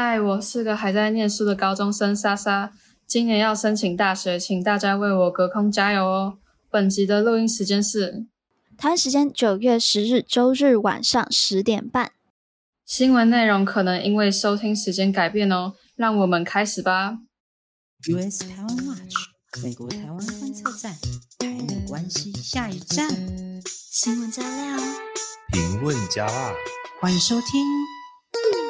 嗨，我是个还在念书的高中生莎莎，今年要申请大学，请大家为我隔空加油哦。本集的录音时间是台湾时间九月十日周日晚上十点半。新闻内容可能因为收听时间改变哦，让我们开始吧。US 台湾 Watch，美国台湾观测站，台美关系下一站。新闻加料，评论加辣，欢迎收听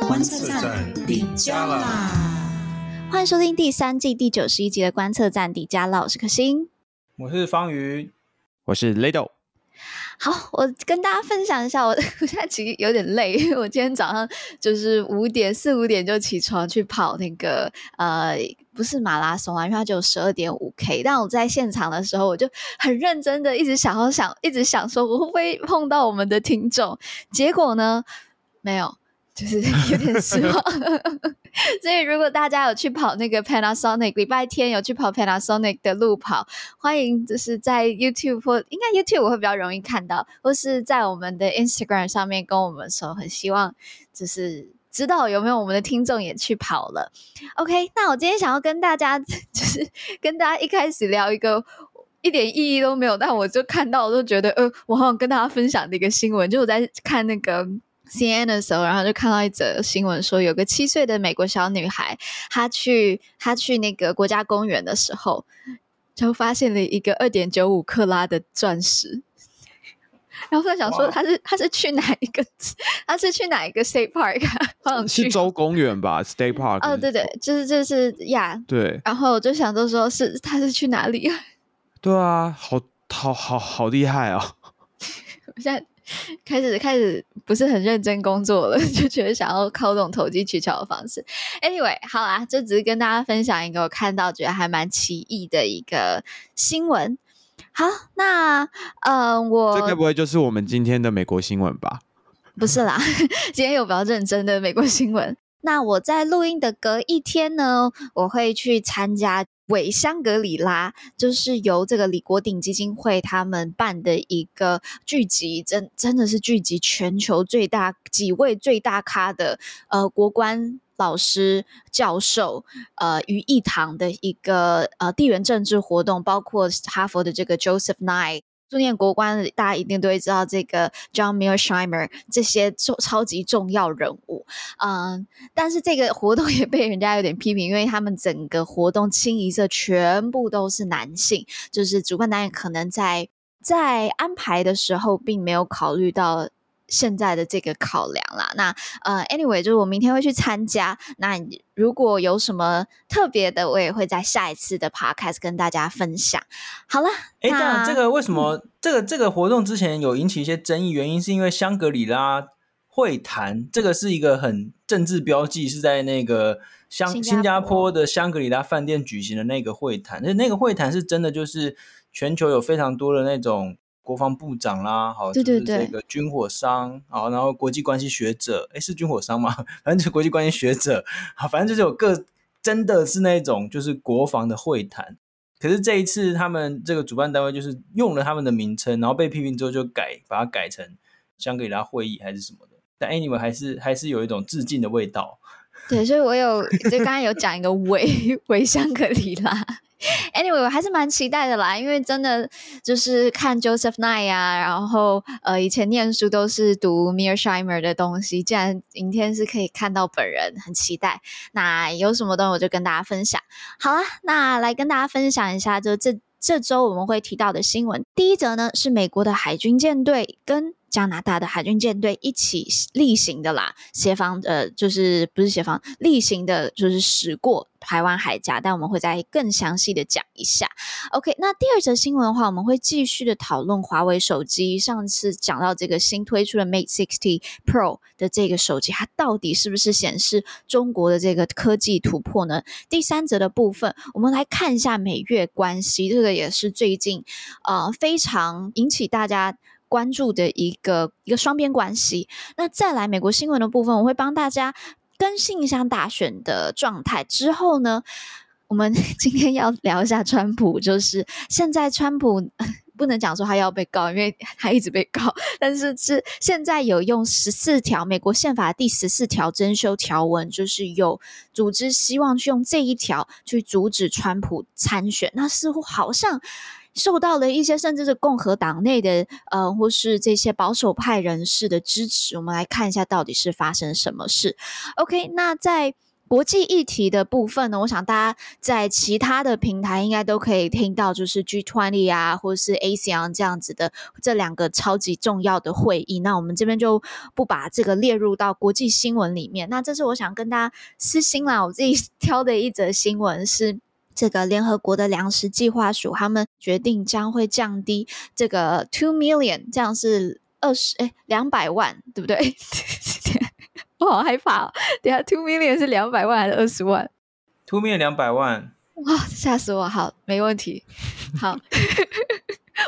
观测站底加啦。欢迎收听第三季第九十一集的观测站底加辣，我是可心，我是方瑜，我是 Lado。好，我跟大家分享一下，我 我现在其实有点累，因为我今天早上就是五点四五点就起床去跑那个呃，不是马拉松啊，因为它只有十二点五 K。但我在现场的时候，我就很认真的一直想要想，一直想说我会不会碰到我们的听众，结果呢，没有。就是 有点失望，所以如果大家有去跑那个 Panasonic，礼拜天有去跑 Panasonic 的路跑，欢迎就是在 YouTube 或应该 YouTube 我会比较容易看到，或是在我们的 Instagram 上面跟我们说，很希望就是知道有没有我们的听众也去跑了。OK，那我今天想要跟大家 就是跟大家一开始聊一个一点意义都没有，但我就看到我就觉得呃，我好想跟大家分享的一个新闻，就我在看那个。CNN 的时候，然后就看到一则新闻，说有个七岁的美国小女孩，她去她去那个国家公园的时候，就发现了一个二点九五克拉的钻石。然后在想说，她是她是去哪一个？她是去哪一个 State Park？啊、是州公园吧？State Park？哦，对对，就是就是呀。Yeah, 对。然后我就想说，说是她是去哪里？对啊，好好好好厉害啊、哦！我现在。开始开始不是很认真工作了，就觉得想要靠这种投机取巧的方式。Anyway，好啦，这只是跟大家分享一个我看到觉得还蛮奇异的一个新闻。好，那呃，我这该不会就是我们今天的美国新闻吧？不是啦，今天有比较认真的美国新闻。那我在录音的隔一天呢，我会去参加。伪香格里拉就是由这个李国鼎基金会他们办的一个聚集，真真的是聚集全球最大几位最大咖的呃国关老师教授呃于一堂的一个呃地缘政治活动，包括哈佛的这个 Joseph Nye。苏念国关，大家一定都会知道这个 John Mearsheimer 这些重超级重要人物，嗯，但是这个活动 也被人家有点批评，因为他们整个活动清一色全部都是男性，就是主办单位可能在在安排的时候并没有考虑到。现在的这个考量啦，那呃，anyway，就是我明天会去参加。那如果有什么特别的，我也会在下一次的 podcast 跟大家分享。好了，哎，这样这个为什么、嗯、这个这个活动之前有引起一些争议？原因是因为香格里拉会谈，这个是一个很政治标记，是在那个香新加，新加坡的香格里拉饭店举行的那个会谈。那那个会谈是真的，就是全球有非常多的那种。国防部长啦，好，就是这个军火商，好，然后国际关系学者，哎，是军火商吗？反正就是国际关系学者，好，反正就是有个真的是那种就是国防的会谈。可是这一次他们这个主办单位就是用了他们的名称，然后被批评之后就改，把它改成香格里拉会议还是什么的。但 anyway 还是还是有一种致敬的味道。对，所以我有就刚刚有讲一个伪伪香格里拉。Anyway，我还是蛮期待的啦，因为真的就是看 Joseph Nye 啊，然后呃，以前念书都是读 Mearsheimer 的东西，既然明天是可以看到本人，很期待。那有什么东西我就跟大家分享。好了，那来跟大家分享一下，就这这周我们会提到的新闻。第一则呢是美国的海军舰队跟。加拿大的海军舰队一起例行的啦，协防呃，就是不是协防，例行的，就是驶过台湾海峡，但我们会再更详细的讲一下。OK，那第二则新闻的话，我们会继续的讨论华为手机。上次讲到这个新推出的 Mate 60 Pro 的这个手机，它到底是不是显示中国的这个科技突破呢？第三则的部分，我们来看一下美越关系，这个也是最近呃非常引起大家。关注的一个一个双边关系。那再来美国新闻的部分，我会帮大家更新一下大选的状态。之后呢，我们 今天要聊一下川普，就是现在川普 不能讲说他要被告，因为他一直被告。但是是现在有用十四条美国宪法第十四条增修条文，就是有组织希望去用这一条去阻止川普参选。那似乎好像受到了一些甚至是共和党内的呃，或是这些保守派人士的支持。我们来看一下到底是发生什么事。OK，那在。国际议题的部分呢，我想大家在其他的平台应该都可以听到，就是 G20 啊，或是 ASEAN 这样子的这两个超级重要的会议。那我们这边就不把这个列入到国际新闻里面。那这是我想跟大家私心啦，我自己 挑的一则新闻是这个联合国的粮食计划署，他们决定将会降低这个 two million，这样是二十哎两百万，对不对？我好害怕哦！等下，two million 是两百万还是二十万？two million 两百万，哇，吓死我！好，没问题，好。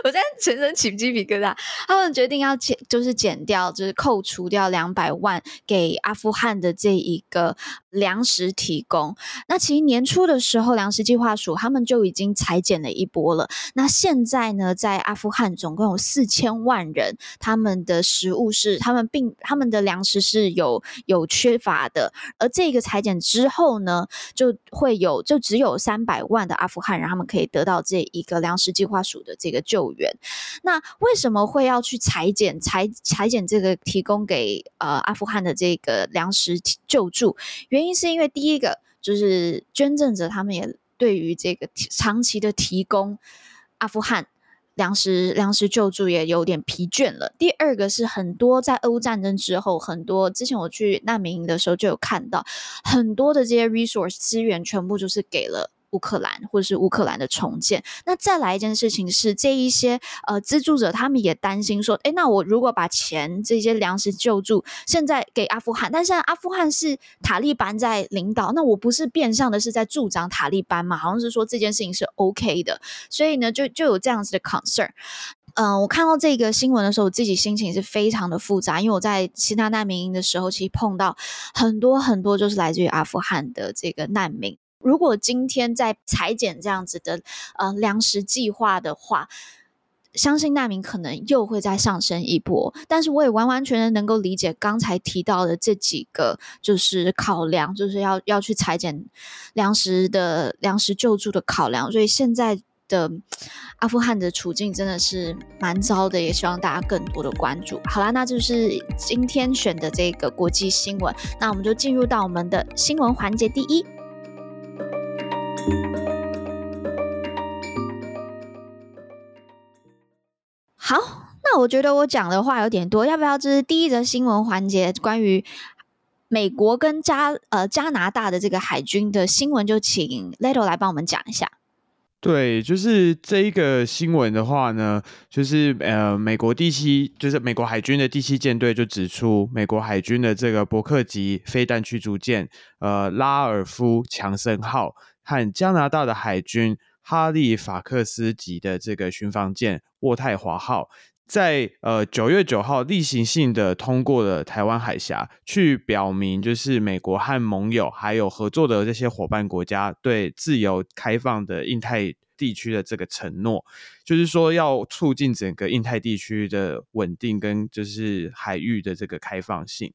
我现在全身起鸡皮疙瘩。他们决定要减，就是减掉，就是扣除掉两百万给阿富汗的这一个粮食提供。那其实年初的时候，粮食计划署他们就已经裁减了一波了。那现在呢，在阿富汗总共有四千万人，他们的食物是他们并他们的粮食是有有缺乏的。而这个裁减之后呢，就会有就只有三百万的阿富汗人，他们可以得到这一个粮食计划署的这个救。救援，那为什么会要去裁减裁裁减这个提供给呃阿富汗的这个粮食救助？原因是因为第一个就是捐赠者他们也对于这个长期的提供阿富汗粮食粮食救助也有点疲倦了。第二个是很多在俄乌战争之后，很多之前我去难民营的时候就有看到很多的这些 resource 资源全部就是给了。乌克兰或者是乌克兰的重建，那再来一件事情是，这一些呃资助者他们也担心说，诶，那我如果把钱这些粮食救助现在给阿富汗，但现在阿富汗是塔利班在领导，那我不是变相的是在助长塔利班嘛？好像是说这件事情是 OK 的，所以呢，就就有这样子的 concern。嗯、我看到这个新闻的时候，我自己心情是非常的复杂，因为我在其他难民营的时候，其实碰到很多很多就是来自于阿富汗的这个难民。如果今天在裁减这样子的呃粮食计划的话，相信难民可能又会再上升一波。但是我也完完全全能够理解刚才提到的这几个就是考量，就是要要去裁减粮食的粮食救助的考量。所以现在的阿富汗的处境真的是蛮糟的，也希望大家更多的关注。好啦，那就是今天选的这个国际新闻，那我们就进入到我们的新闻环节第一。好，那我觉得我讲的话有点多，要不要就是第一则新闻环节，关于美国跟加呃加拿大的这个海军的新闻，就请 Leto 来帮我们讲一下。对，就是这一个新闻的话呢，就是呃美国第七，就是美国海军的第七舰队就指出，美国海军的这个伯克级飞弹驱逐舰呃拉尔夫强森号和加拿大的海军。哈利法克斯级的这个巡防舰渥太华号，在呃九月九号例行性的通过了台湾海峡，去表明就是美国和盟友还有合作的这些伙伴国家对自由开放的印太地区的这个承诺，就是说要促进整个印太地区的稳定跟就是海域的这个开放性。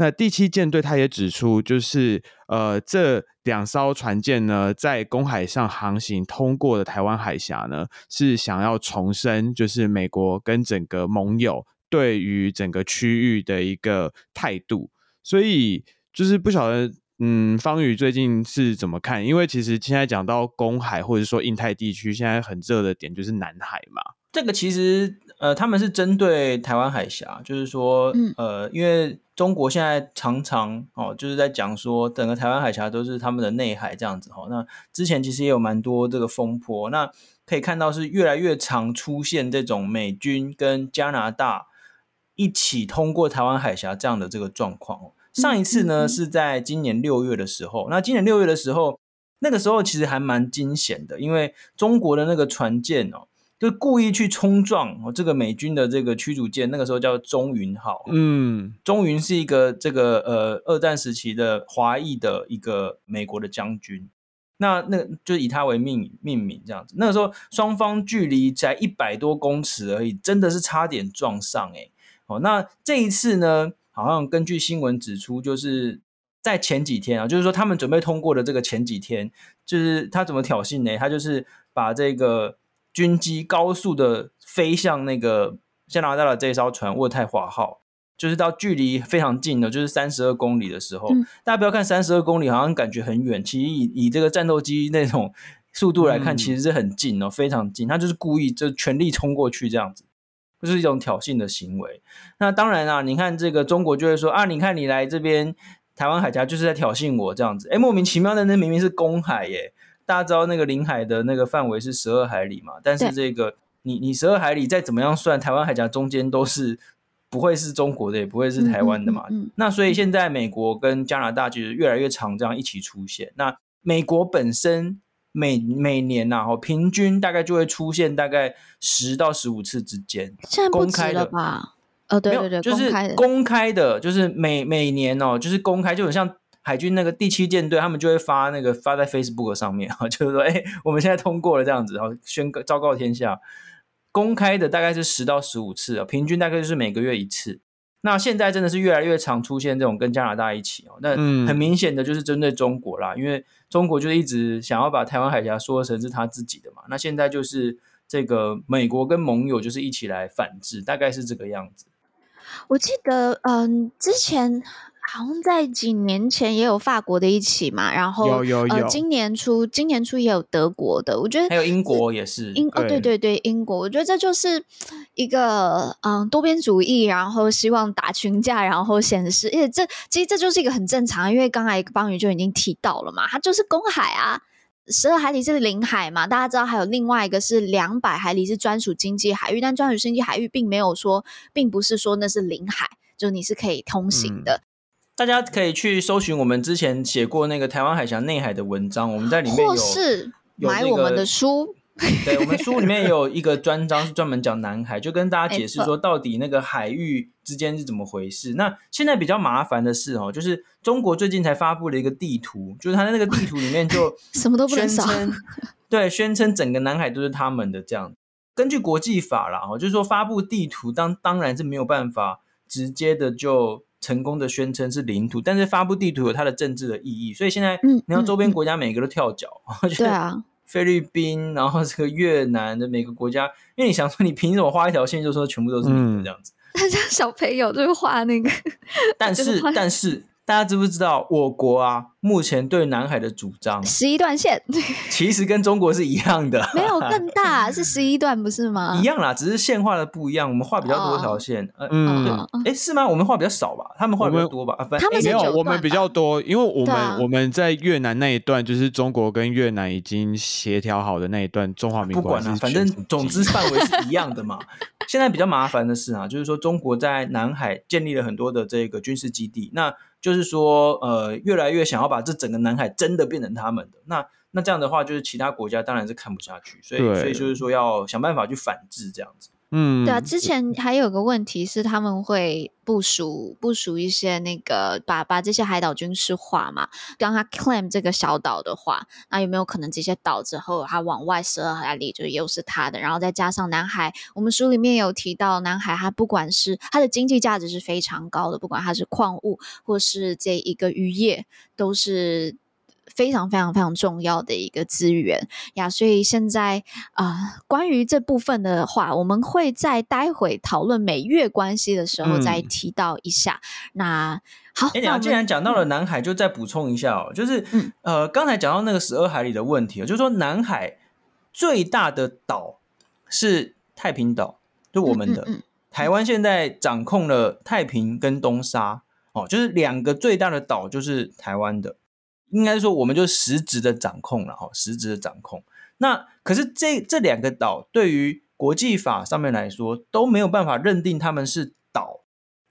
那第七舰队他也指出，就是呃，这两艘船舰呢，在公海上航行通过的台湾海峡呢，是想要重申，就是美国跟整个盟友对于整个区域的一个态度。所以就是不晓得，嗯，方宇最近是怎么看？因为其实现在讲到公海或者说印太地区，现在很热的点就是南海嘛。这个其实呃，他们是针对台湾海峡，就是说，呃，因为。中国现在常常哦，就是在讲说，整个台湾海峡都是他们的内海这样子哈。那之前其实也有蛮多这个风波，那可以看到是越来越常出现这种美军跟加拿大一起通过台湾海峡这样的这个状况。上一次呢是在今年六月的时候，那今年六月的时候，那个时候其实还蛮惊险的，因为中国的那个船舰哦。就故意去冲撞哦，这个美军的这个驱逐舰，那个时候叫中云号。嗯，中云是一个这个呃二战时期的华裔的一个美国的将军。那那就以他为命命名这样子。那个时候双方距离才一百多公尺而已，真的是差点撞上哎。哦，那这一次呢，好像根据新闻指出，就是在前几天啊，就是说他们准备通过的这个前几天，就是他怎么挑衅呢？他就是把这个军机高速的飞向那个加拿大的这艘船“渥太华号”。就是到距离非常近的，就是三十二公里的时候，嗯、大家不要看三十二公里，好像感觉很远。其实以以这个战斗机那种速度来看，其实是很近哦，嗯、非常近。他就是故意就全力冲过去这样子，就是一种挑衅的行为。那当然啊，你看这个中国就会说啊，你看你来这边台湾海峡就是在挑衅我这样子。哎，莫名其妙的，那明明是公海耶。大家知道那个领海的那个范围是十二海里嘛？但是这个你你十二海里再怎么样算，台湾海峡中间都是。不会是中国的，也不会是台湾的嘛。嗯嗯嗯、那所以现在美国跟加拿大就是越来越常这样一起出现。那美国本身每每年呐、啊，平均大概就会出现大概十到十五次之间。现在公开了吧？哦，对对对，就是公开的，就是每每年哦，就是公开，就很像海军那个第七舰队，他们就会发那个发在 Facebook 上面啊，就是说，哎，我们现在通过了这样子，然后宣告昭告天下。公开的大概是十到十五次啊，平均大概就是每个月一次。那现在真的是越来越常出现这种跟加拿大一起哦，那很明显的就是针对中国啦，嗯、因为中国就是一直想要把台湾海峡说成是他自己的嘛。那现在就是这个美国跟盟友就是一起来反制，大概是这个样子。我记得，嗯，之前。好像在几年前也有法国的一起嘛，然后有有有，呃，今年初今年初也有德国的，我觉得还有英国也是英哦，对对对，英国，我觉得这就是一个嗯多边主义，然后希望打群架，然后显示，而且这其实这就是一个很正常，因为刚才邦宇就已经提到了嘛，它就是公海啊，十二海里是领海嘛，大家知道还有另外一个是两百海里是专属经济海域，但专属经济海域并没有说，并不是说那是领海，就你是可以通行的。嗯大家可以去搜寻我们之前写过那个台湾海峡内海的文章，我们在里面有，或是买我们的书。对，我们书里面有一个专章是专门讲南海，就跟大家解释说到底那个海域之间是怎么回事。那现在比较麻烦的是哦，就是中国最近才发布了一个地图，就是它在那个地图里面就 什么都不能少，对，宣称整个南海都是他们的这样。根据国际法啦，哦，就是说发布地图当当然是没有办法直接的就。成功的宣称是领土，但是发布地图有它的政治的意义，所以现在你看周边国家每个都跳脚，对啊，菲律宾，然后这个越南的每个国家，因为你想说你凭什么画一条线就说全部都是你的这样子？大家小朋友就是画那个，但是但是。大家知不知道我国啊，目前对南海的主张？十一段线，其实跟中国是一样的，没有更大，是十一段不是吗？一样啦，只是线画的不一样，我们画比较多条线，嗯，哎，是吗？我们画比较少吧？他们画比较多吧？他们没有，我们比较多，因为我们我们在越南那一段，就是中国跟越南已经协调好的那一段，中华民国不管了，反正总之范围是一样的嘛。现在比较麻烦的是啊，就是说中国在南海建立了很多的这个军事基地，那。就是说，呃，越来越想要把这整个南海真的变成他们的，那那这样的话，就是其他国家当然是看不下去，所以所以就是说要想办法去反制这样子。嗯，对啊，之前还有个问题是他们会部署部署一些那个把把这些海岛军事化嘛，让他 claim 这个小岛的话，那有没有可能这些岛之后他往外十二海里就又是他的？然后再加上南海，我们书里面有提到南海，它不管是它的经济价值是非常高的，不管它是矿物或是这一个渔业，都是。非常非常非常重要的一个资源呀，所以现在啊、呃，关于这部分的话，我们会在待会讨论美越关系的时候再提到一下。嗯、那好，哎、欸，你既然讲到了南海，就再补充一下哦，就是、嗯、呃，刚才讲到那个十二海里的问题，就是说南海最大的岛是太平岛，就我们的、台湾现在掌控了太平跟东沙哦，就是两个最大的岛就是台湾的。应该说，我们就实质的掌控了哈，实质的掌控。那可是这这两个岛对于国际法上面来说都没有办法认定他们是岛，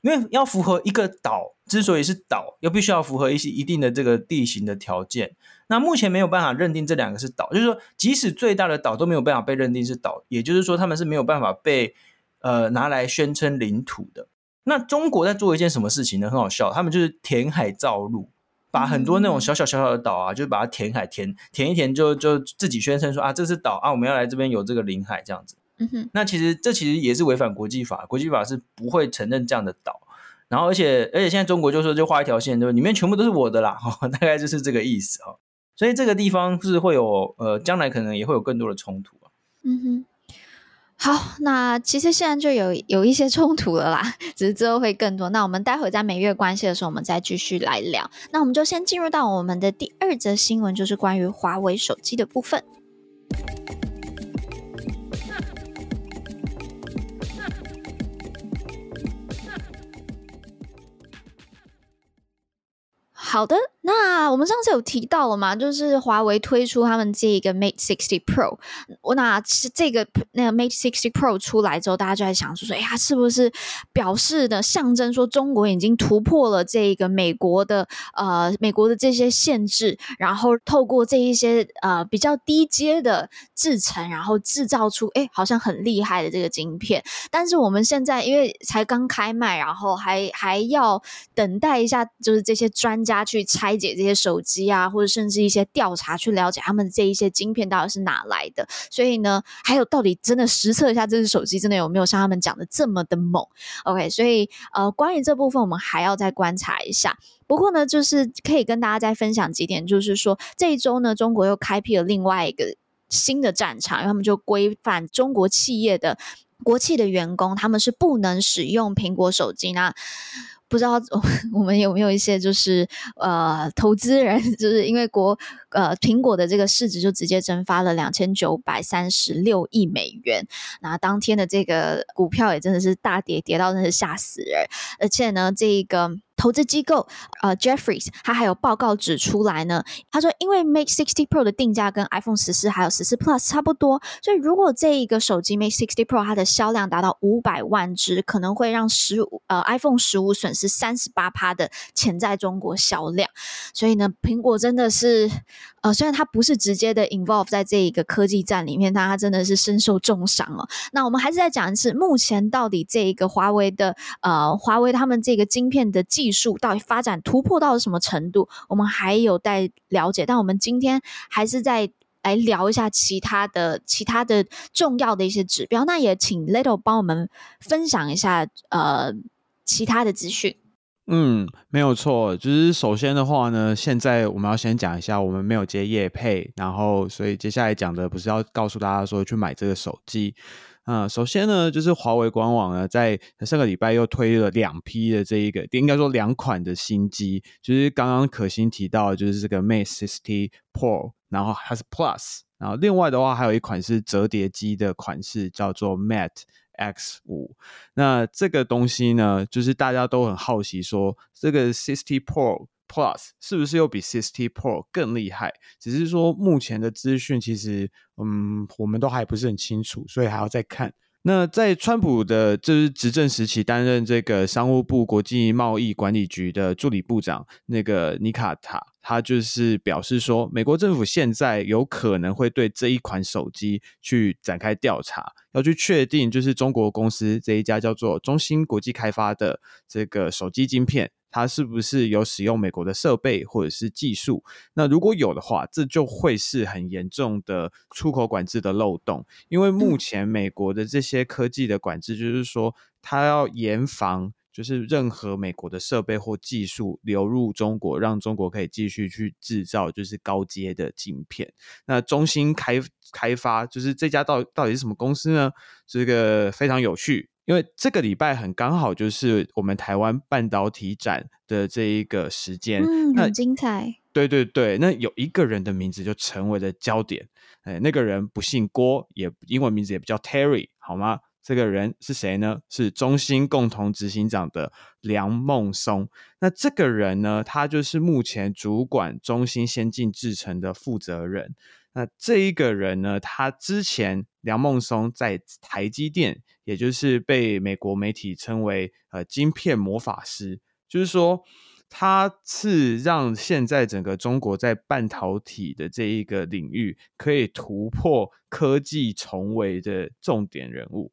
因为要符合一个岛之所以是岛，又必须要符合一些一定的这个地形的条件。那目前没有办法认定这两个是岛，就是说，即使最大的岛都没有办法被认定是岛，也就是说，他们是没有办法被呃拿来宣称领土的。那中国在做一件什么事情呢？很好笑，他们就是填海造陆。把很多那种小小小小的岛啊，就把它填海填填一填就，就就自己宣称说啊，这是岛啊，我们要来这边有这个领海这样子。嗯哼，那其实这其实也是违反国际法，国际法是不会承认这样的岛。然后而且而且现在中国就说就画一条线，对吧？里面全部都是我的啦，大概就是这个意思哈。所以这个地方是会有呃，将来可能也会有更多的冲突啊。嗯哼。好，那其实现在就有有一些冲突了啦，只是之后会更多。那我们待会在美越关系的时候，我们再继续来聊。那我们就先进入到我们的第二则新闻，就是关于华为手机的部分。好的，那我们上次有提到了嘛，就是华为推出他们这一个 Mate 60 Pro，我那是这个那个 Mate 60 Pro 出来之后，大家就在想说说，哎呀，是不是表示的象征说中国已经突破了这个美国的呃美国的这些限制，然后透过这一些呃比较低阶的制程，然后制造出哎好像很厉害的这个晶片。但是我们现在因为才刚开卖，然后还还要等待一下，就是这些专家。去拆解这些手机啊，或者甚至一些调查，去了解他们这一些晶片到底是哪来的。所以呢，还有到底真的实测一下这只手机真的有没有像他们讲的这么的猛？OK，所以呃，关于这部分我们还要再观察一下。不过呢，就是可以跟大家再分享几点，就是说这一周呢，中国又开辟了另外一个新的战场，因为他们就规范中国企业的国企的员工，他们是不能使用苹果手机那。不知道 我们有没有一些就是呃投资人，就是因为国呃苹果的这个市值就直接蒸发了两千九百三十六亿美元，那当天的这个股票也真的是大跌，跌到真是吓死人，而且呢这一个。投资机构呃 Jeffries 他还有报告指出来呢。他说，因为 Mate 60 Pro 的定价跟 iPhone 十四还有十四 Plus 差不多，所以如果这一个手机 Mate 60 Pro 它的销量达到五百万只，可能会让十五呃 iPhone 十五损失三十八趴的潜在中国销量。所以呢，苹果真的是呃，虽然它不是直接的 involve 在这一个科技战里面，但它真的是身受重伤哦。那我们还是再讲一次，目前到底这一个华为的呃，华为他们这个晶片的技术到底发展突破到了什么程度？我们还有待了解。但我们今天还是在来聊一下其他的、其他的重要的一些指标。那也请 Little 帮我们分享一下呃其他的资讯。嗯，没有错。就是首先的话呢，现在我们要先讲一下，我们没有接业配，然后所以接下来讲的不是要告诉大家说去买这个手机。嗯，首先呢，就是华为官网呢，在上个礼拜又推了两批的这一个，应该说两款的新机，就是刚刚可心提到，就是这个 Mate 60 Pro，然后还是 Plus，然后另外的话还有一款是折叠机的款式，叫做 Mate X 五。那这个东西呢，就是大家都很好奇说，这个60 Pro。Plus 是不是又比 Sixty Pro 更厉害？只是说目前的资讯其实，嗯，我们都还不是很清楚，所以还要再看。那在川普的就是执政时期，担任这个商务部国际贸易管理局的助理部长，那个尼卡塔，他就是表示说，美国政府现在有可能会对这一款手机去展开调查，要去确定就是中国公司这一家叫做中芯国际开发的这个手机晶片。它是不是有使用美国的设备或者是技术？那如果有的话，这就会是很严重的出口管制的漏洞。因为目前美国的这些科技的管制，就是说它要严防，就是任何美国的设备或技术流入中国，让中国可以继续去制造就是高阶的晶片。那中芯开开发就是这家到到底是什么公司呢？这个非常有趣。因为这个礼拜很刚好就是我们台湾半导体展的这一个时间，嗯，很精彩。对对对，那有一个人的名字就成为了焦点，哎，那个人不姓郭，也英文名字也不叫 Terry，好吗？这个人是谁呢？是中芯共同执行长的梁孟松。那这个人呢，他就是目前主管中芯先进制程的负责人。那这一个人呢，他之前梁孟松在台积电，也就是被美国媒体称为呃晶片魔法师，就是说他是让现在整个中国在半导体的这一个领域可以突破科技重围的重点人物。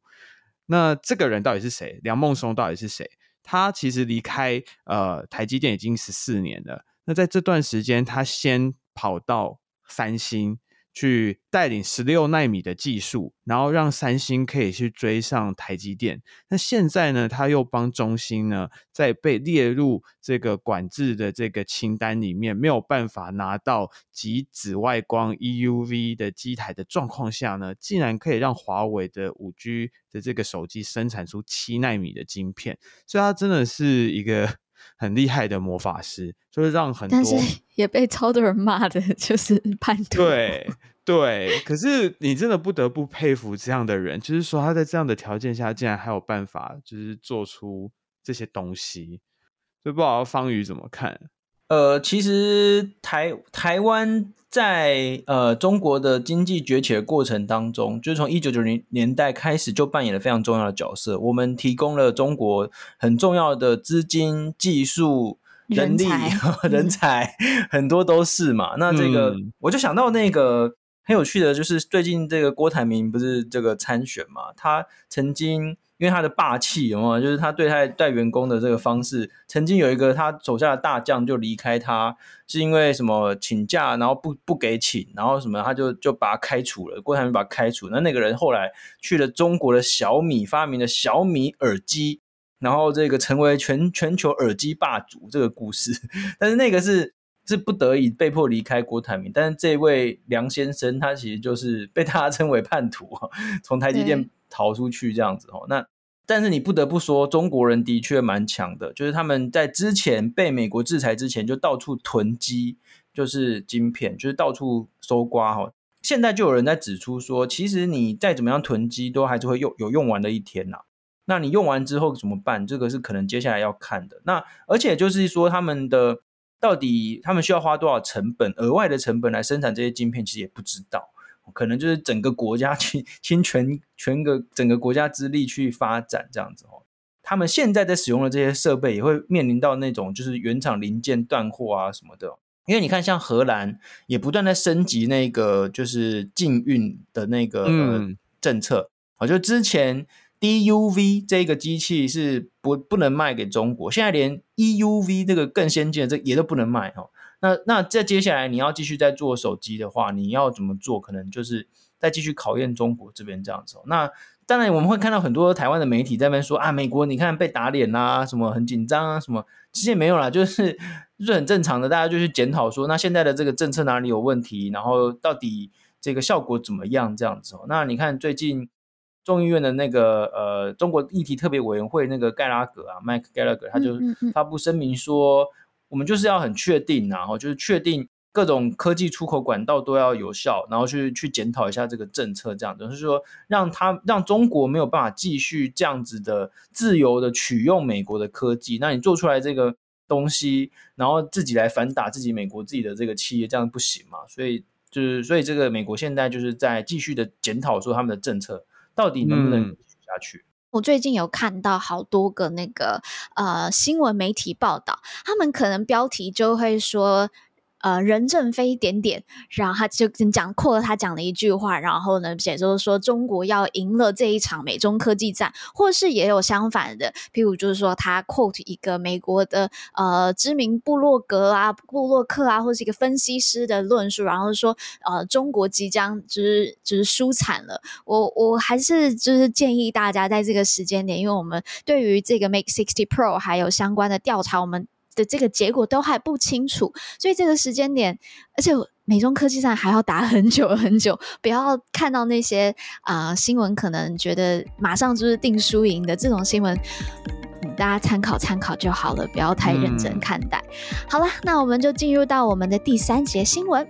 那这个人到底是谁？梁孟松到底是谁？他其实离开呃台积电已经十四年了。那在这段时间，他先跑到三星。去带领十六纳米的技术，然后让三星可以去追上台积电。那现在呢，他又帮中兴呢，在被列入这个管制的这个清单里面，没有办法拿到极紫外光 EUV 的机台的状况下呢，竟然可以让华为的五 G 的这个手机生产出七纳米的晶片。所以，它真的是一个很厉害的魔法师，就是让很多，但是 也被超多人骂的，就是叛徒。对对，可是你真的不得不佩服这样的人，就是说他在这样的条件下，竟然还有办法，就是做出这些东西。就不知道方宇怎么看？呃，其实台台湾在呃中国的经济崛起的过程当中，就是从一九九零年代开始就扮演了非常重要的角色。我们提供了中国很重要的资金、技术、人力、人才，人才很多都是嘛。那这个、嗯、我就想到那个很有趣的，就是最近这个郭台铭不是这个参选嘛，他曾经。因为他的霸气，有没有？就是他对待带员工的这个方式，曾经有一个他手下的大将就离开他，是因为什么请假，然后不不给请，然后什么他就就把他开除了。郭台铭把他开除，那那个人后来去了中国的小米，发明了小米耳机，然后这个成为全全球耳机霸主这个故事。但是那个是是不得已被迫离开郭台铭，但是这位梁先生他其实就是被大家 称为叛徒，从台积电。逃出去这样子哦，那但是你不得不说，中国人的确蛮强的，就是他们在之前被美国制裁之前，就到处囤积，就是晶片，就是到处搜刮哈。现在就有人在指出说，其实你再怎么样囤积，都还是会用有用完的一天呐。那你用完之后怎么办？这个是可能接下来要看的。那而且就是说，他们的到底他们需要花多少成本，额外的成本来生产这些晶片，其实也不知道。可能就是整个国家去倾全全个整个国家之力去发展这样子哦。他们现在在使用的这些设备也会面临到那种就是原厂零件断货啊什么的。因为你看，像荷兰也不断在升级那个就是禁运的那个政策啊，就之前 DUV 这个机器是不不能卖给中国，现在连 EUV 这个更先进的这也都不能卖哦。那那再接下来你要继续再做手机的话，你要怎么做？可能就是再继续考验中国这边这样子。那当然我们会看到很多台湾的媒体在那边说啊，美国你看被打脸啦，什么很紧张啊，什么其实也没有啦，就是 就是很正常的，大家就去检讨说，那现在的这个政策哪里有问题，然后到底这个效果怎么样这样子。那你看最近众议院的那个呃中国议题特别委员会那个盖拉格啊，Mike Gallagher，他就发布声明说。我们就是要很确定，然后就是确定各种科技出口管道都要有效，然后去去检讨一下这个政策，这样子就是说，让他让中国没有办法继续这样子的自由的取用美国的科技。那你做出来这个东西，然后自己来反打自己美国自己的这个企业，这样不行嘛？所以就是，所以这个美国现在就是在继续的检讨，说他们的政策到底能不能下去。嗯我最近有看到好多个那个呃新闻媒体报道，他们可能标题就会说。呃，任正非点点，然后他就跟讲扩了他讲了一句话，然后呢，写就是说中国要赢了这一场美中科技战，或是也有相反的，譬如就是说他 quote 一个美国的呃知名布洛格啊、布洛克啊，或是一个分析师的论述，然后说呃中国即将就是就是输惨了。我我还是就是建议大家在这个时间点，因为我们对于这个 Mate sixty Pro 还有相关的调查，我们。的这个结果都还不清楚，所以这个时间点，而且美中科技战还要打很久很久，不要看到那些啊、呃、新闻，可能觉得马上就是定输赢的这种新闻，嗯，大家参考参考就好了，不要太认真看待。嗯、好了，那我们就进入到我们的第三节新闻。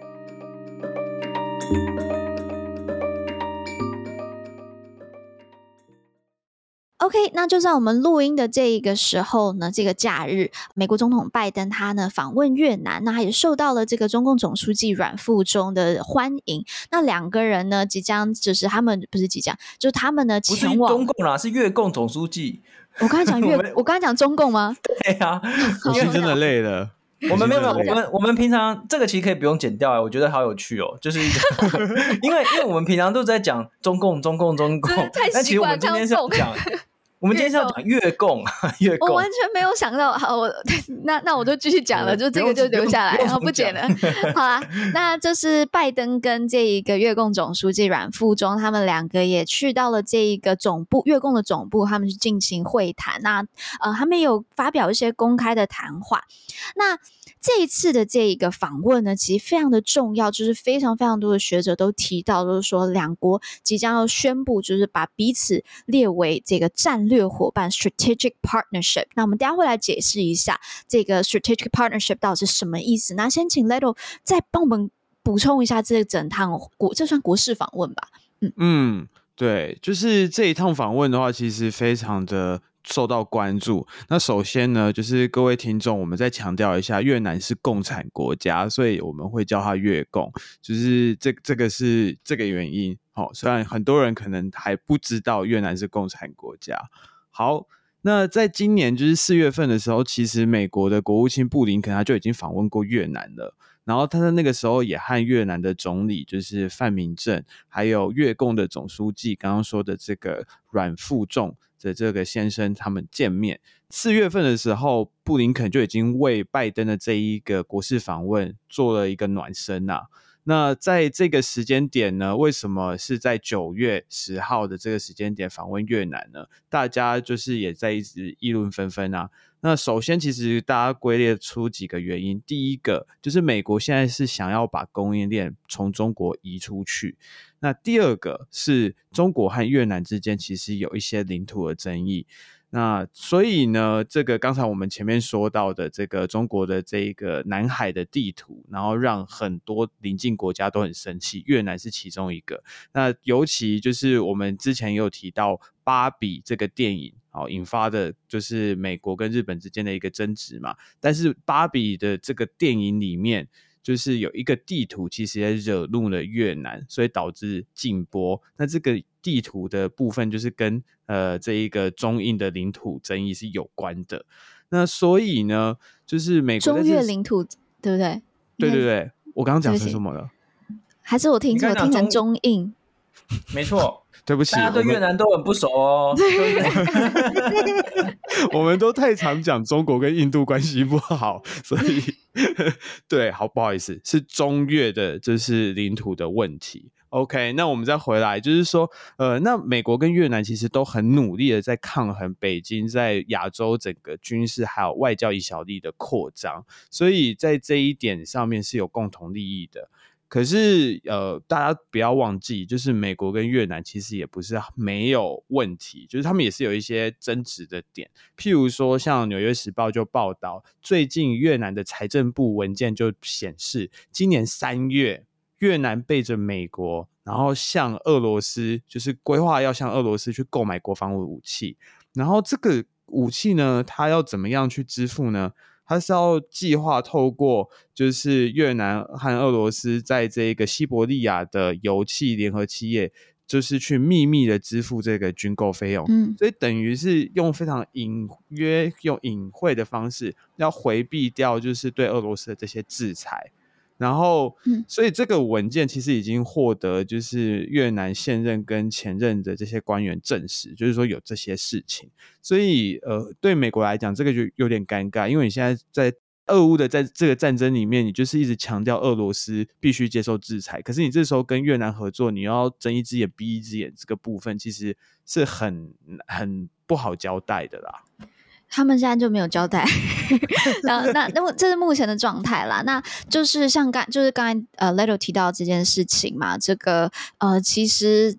OK，那就在我们录音的这一个时候呢，这个假日，美国总统拜登他呢访问越南，那也受到了这个中共总书记阮富中的欢迎。那两个人呢，即将就是他们不是即将，就是他们呢前往中共啦，是越共总书记。我刚才讲越，我刚才讲中共吗？对呀、啊，我是真的累了。我们没有没有，我们我们平常这个其实可以不用剪掉啊，我觉得好有趣哦，就是一个，因为因为我们平常都在讲中共中共中共，但其实我们今天是要讲。我们今天是要讲越共，越共，我完全没有想到。好，我那那我就继续讲了，就这个就留下来，然后不剪了。好啦，那就是拜登跟这一个月供总书记阮富中，他们两个也去到了这一个总部，月供的总部，他们去进行会谈。那呃，他们有发表一些公开的谈话。那这一次的这一个访问呢，其实非常的重要，就是非常非常多的学者都提到，就是说两国即将要宣布，就是把彼此列为这个战略伙伴 （strategic partnership）。那我们等下会来解释一下这个 strategic partnership 到底是什么意思。那先请 Leto 再帮我们补充一下这整趟国，这算国事访问吧？嗯嗯，对，就是这一趟访问的话，其实非常的。受到关注。那首先呢，就是各位听众，我们再强调一下，越南是共产国家，所以我们会叫它越共，就是这这个是这个原因。好、哦，虽然很多人可能还不知道越南是共产国家。好，那在今年就是四月份的时候，其实美国的国务卿布林肯他就已经访问过越南了，然后他在那个时候也和越南的总理就是范明政，还有越共的总书记刚刚说的这个阮富仲。的这个先生他们见面，四月份的时候，布林肯就已经为拜登的这一个国事访问做了一个暖身啊。那在这个时间点呢，为什么是在九月十号的这个时间点访问越南呢？大家就是也在一直议论纷纷啊。那首先，其实大家归列出几个原因，第一个就是美国现在是想要把供应链从中国移出去。那第二个是中国和越南之间其实有一些领土的争议，那所以呢，这个刚才我们前面说到的这个中国的这个南海的地图，然后让很多邻近国家都很生气，越南是其中一个。那尤其就是我们之前有提到《芭比》这个电影，好引发的就是美国跟日本之间的一个争执嘛。但是《芭比》的这个电影里面。就是有一个地图，其实也惹怒了越南，所以导致禁播。那这个地图的部分，就是跟呃这一个中印的领土争议是有关的。那所以呢，就是美国中越领土，对不对？对对对，我刚刚讲成什么了？还是我听听成中印？没错。对不起，大家对越南都很不熟哦。我们都太常讲中国跟印度关系不好，所以对，好不好意思，是中越的，就是领土的问题。OK，那我们再回来，就是说，呃，那美国跟越南其实都很努力的在抗衡北京在亚洲整个军事还有外交影响力的扩张，所以在这一点上面是有共同利益的。可是，呃，大家不要忘记，就是美国跟越南其实也不是没有问题，就是他们也是有一些争执的点。譬如说，像《纽约时报》就报道，最近越南的财政部文件就显示，今年三月，越南背着美国，然后向俄罗斯，就是规划要向俄罗斯去购买国防武器。然后这个武器呢，它要怎么样去支付呢？它是要计划透过，就是越南和俄罗斯在这个西伯利亚的油气联合企业，就是去秘密的支付这个军购费用。嗯，所以等于是用非常隐约、用隐晦的方式，要回避掉就是对俄罗斯的这些制裁。然后，所以这个文件其实已经获得就是越南现任跟前任的这些官员证实，就是说有这些事情。所以，呃，对美国来讲，这个就有点尴尬，因为你现在在俄乌的在这个战争里面，你就是一直强调俄罗斯必须接受制裁，可是你这时候跟越南合作，你要睁一只眼闭一只眼，这个部分其实是很很不好交代的啦。他们现在就没有交代，然 后那那这是目前的状态啦。那就是像刚就是刚才呃 Leto 提到这件事情嘛，这个呃其实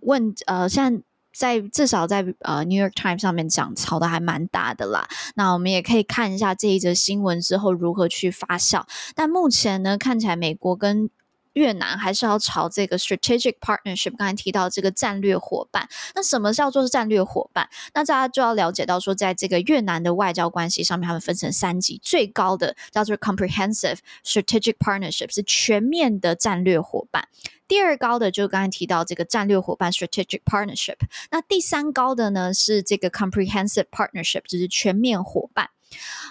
问呃现在在至少在呃 New York Times 上面讲吵的还蛮大的啦。那我们也可以看一下这一则新闻之后如何去发酵。但目前呢，看起来美国跟越南还是要朝这个 strategic partnership，刚才提到这个战略伙伴。那什么叫做战略伙伴？那大家就要了解到说，在这个越南的外交关系上面，他们分成三级，最高的叫做 comprehensive strategic partnership，是全面的战略伙伴。第二高的就刚才提到这个战略伙伴 strategic partnership。那第三高的呢是这个 comprehensive partnership，就是全面伙伴。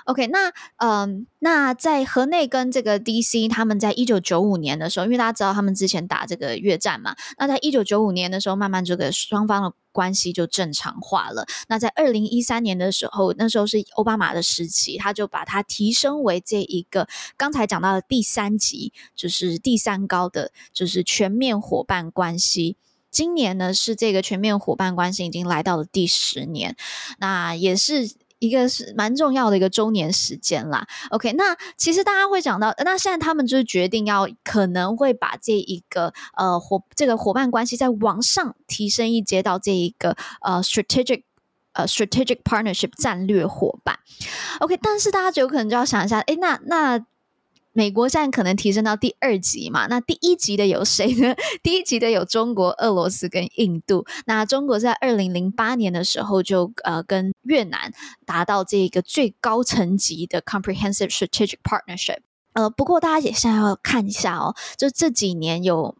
OK，那嗯，那在河内跟这个 DC，他们在一九九五年的时候，因为大家知道他们之前打这个越战嘛，那在一九九五年的时候，慢慢这个双方的关系就正常化了。那在二零一三年的时候，那时候是奥巴马的时期，他就把它提升为这一个刚才讲到的第三级，就是第三高的，就是全面伙伴关系。今年呢，是这个全面伙伴关系已经来到了第十年，那也是。一个是蛮重要的一个周年时间啦。OK，那其实大家会讲到，那现在他们就是决定要可能会把这一个呃伙这个伙伴关系再往上提升一阶到这一个呃 strategic 呃 strategic partnership 战略伙伴。OK，但是大家就有可能就要想一下，诶，那那。美国现在可能提升到第二级嘛？那第一级的有谁呢？第一级的有中国、俄罗斯跟印度。那中国在二零零八年的时候就呃跟越南达到这个最高层级的 Comprehensive Strategic Partnership。呃，不过大家也现在要看一下哦，就这几年有。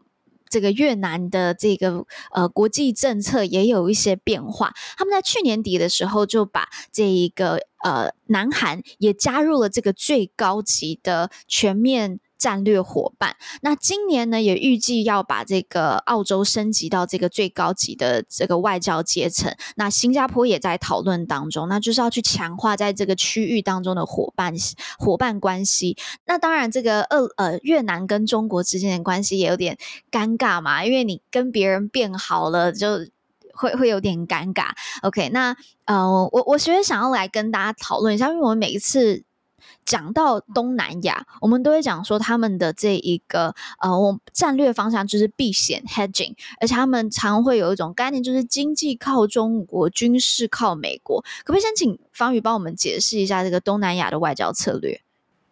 这个越南的这个呃国际政策也有一些变化，他们在去年底的时候就把这一个呃南韩也加入了这个最高级的全面。战略伙伴，那今年呢也预计要把这个澳洲升级到这个最高级的这个外交阶层。那新加坡也在讨论当中，那就是要去强化在这个区域当中的伙伴伙伴关系。那当然，这个呃呃越南跟中国之间的关系也有点尴尬嘛，因为你跟别人变好了，就会会有点尴尬。OK，那呃我我其实想要来跟大家讨论一下，因为我们每一次。讲到东南亚，我们都会讲说他们的这一个呃，我战略方向就是避险 （hedging），而且他们常会有一种概念，就是经济靠中国，军事靠美国。可不可以先请方宇帮我们解释一下这个东南亚的外交策略？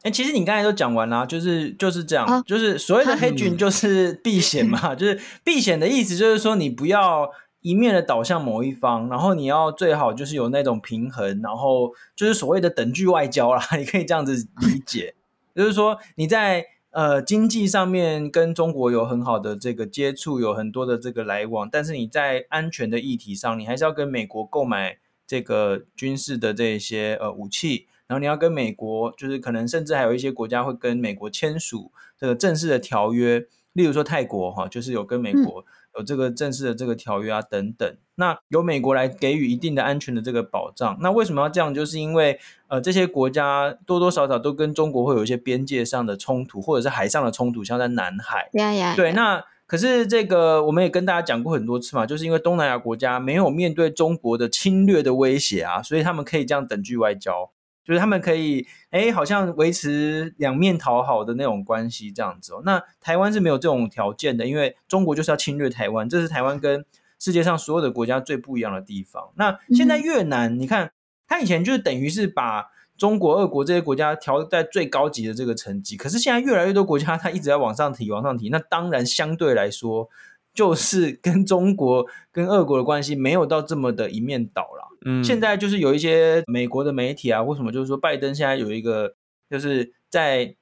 哎，其实你刚才都讲完了，就是就是这样，啊、就是所谓的 hedging 就是避险嘛，就是避险的意思，就是说你不要。一面的倒向某一方，然后你要最好就是有那种平衡，然后就是所谓的等距外交啦，你可以这样子理解，就是说你在呃经济上面跟中国有很好的这个接触，有很多的这个来往，但是你在安全的议题上，你还是要跟美国购买这个军事的这些呃武器，然后你要跟美国，就是可能甚至还有一些国家会跟美国签署这个正式的条约，例如说泰国哈，就是有跟美国。嗯有这个正式的这个条约啊，等等，那由美国来给予一定的安全的这个保障。那为什么要这样？就是因为呃，这些国家多多少少都跟中国会有一些边界上的冲突，或者是海上的冲突，像在南海。对，那可是这个我们也跟大家讲过很多次嘛，就是因为东南亚国家没有面对中国的侵略的威胁啊，所以他们可以这样等距外交。就是他们可以，哎，好像维持两面讨好的那种关系这样子哦。那台湾是没有这种条件的，因为中国就是要侵略台湾，这是台湾跟世界上所有的国家最不一样的地方。那现在越南，嗯、你看，他以前就是等于是把中国、俄国这些国家调在最高级的这个层级，可是现在越来越多国家，它一直在往上提、往上提。那当然相对来说，就是跟中国、跟俄国的关系没有到这么的一面倒了。嗯，现在就是有一些美国的媒体啊，为什么，就是说拜登现在有一个，就是在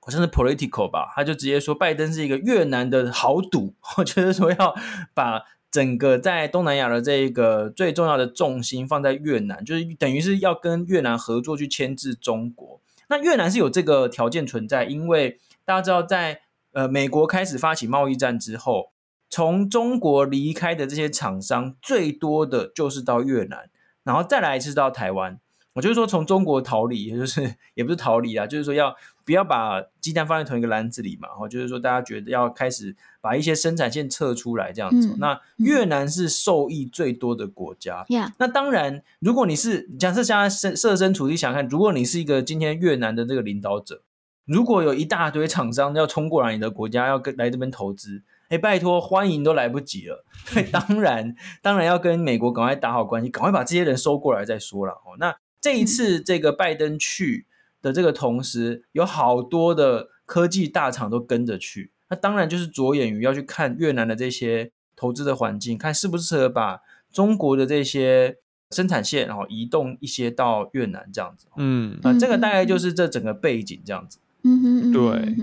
好像是 Political 吧，他就直接说拜登是一个越南的豪赌，我觉得说要把整个在东南亚的这一个最重要的重心放在越南，就是等于是要跟越南合作去牵制中国。那越南是有这个条件存在，因为大家知道在呃美国开始发起贸易战之后，从中国离开的这些厂商最多的就是到越南。然后再来一次到台湾，我就是说从中国逃离，也就是也不是逃离啊，就是说要不要把鸡蛋放在同一个篮子里嘛？然后就是说大家觉得要开始把一些生产线撤出来这样子。嗯、那越南是受益最多的国家。嗯、那当然，如果你是假设现在设设身处地想看，如果你是一个今天越南的这个领导者，如果有一大堆厂商要冲过来你的国家，要跟来这边投资。哎，拜托，欢迎都来不及了。对，当然，当然要跟美国赶快打好关系，赶快把这些人收过来再说了。哦，那这一次这个拜登去的这个同时，有好多的科技大厂都跟着去。那当然就是着眼于要去看越南的这些投资的环境，看适不适合把中国的这些生产线然后移动一些到越南这样子。嗯，啊，这个大概就是这整个背景这样子。嗯哼，对。